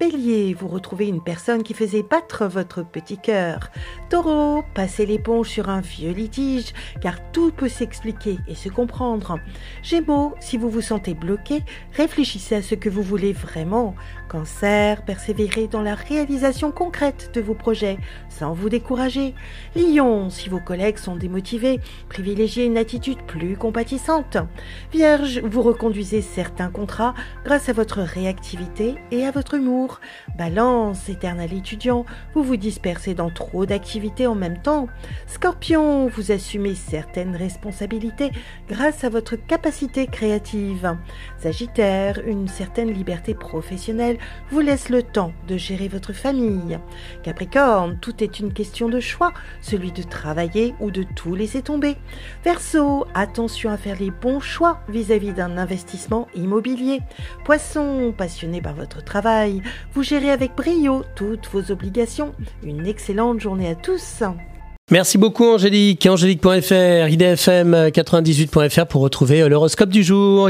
Bélier, vous retrouvez une personne qui faisait battre votre petit cœur. Taureau, passez l'éponge sur un vieux litige, car tout peut s'expliquer et se comprendre. Gémeaux, si vous vous sentez bloqué, réfléchissez à ce que vous voulez vraiment. Cancer, persévérez dans la réalisation concrète de vos projets, sans vous décourager. Lion, si vos collègues sont démotivés, privilégiez une attitude plus compatissante. Vierge, vous reconduisez certains contrats grâce à votre réactivité et à votre humour. Balance, éternel étudiant, vous vous dispersez dans trop d'activités en même temps. Scorpion, vous assumez certaines responsabilités grâce à votre capacité créative. Sagittaire, une certaine liberté professionnelle vous laisse le temps de gérer votre famille. Capricorne, tout est une question de choix, celui de travailler ou de tout laisser tomber. Verseau, attention à faire les bons choix vis-à-vis d'un investissement immobilier. Poisson, passionné par votre travail, vous gérez avec brio toutes vos obligations. Une excellente journée à tous. Merci beaucoup Angélique. Angélique.fr, idfm98.fr pour retrouver l'horoscope du jour.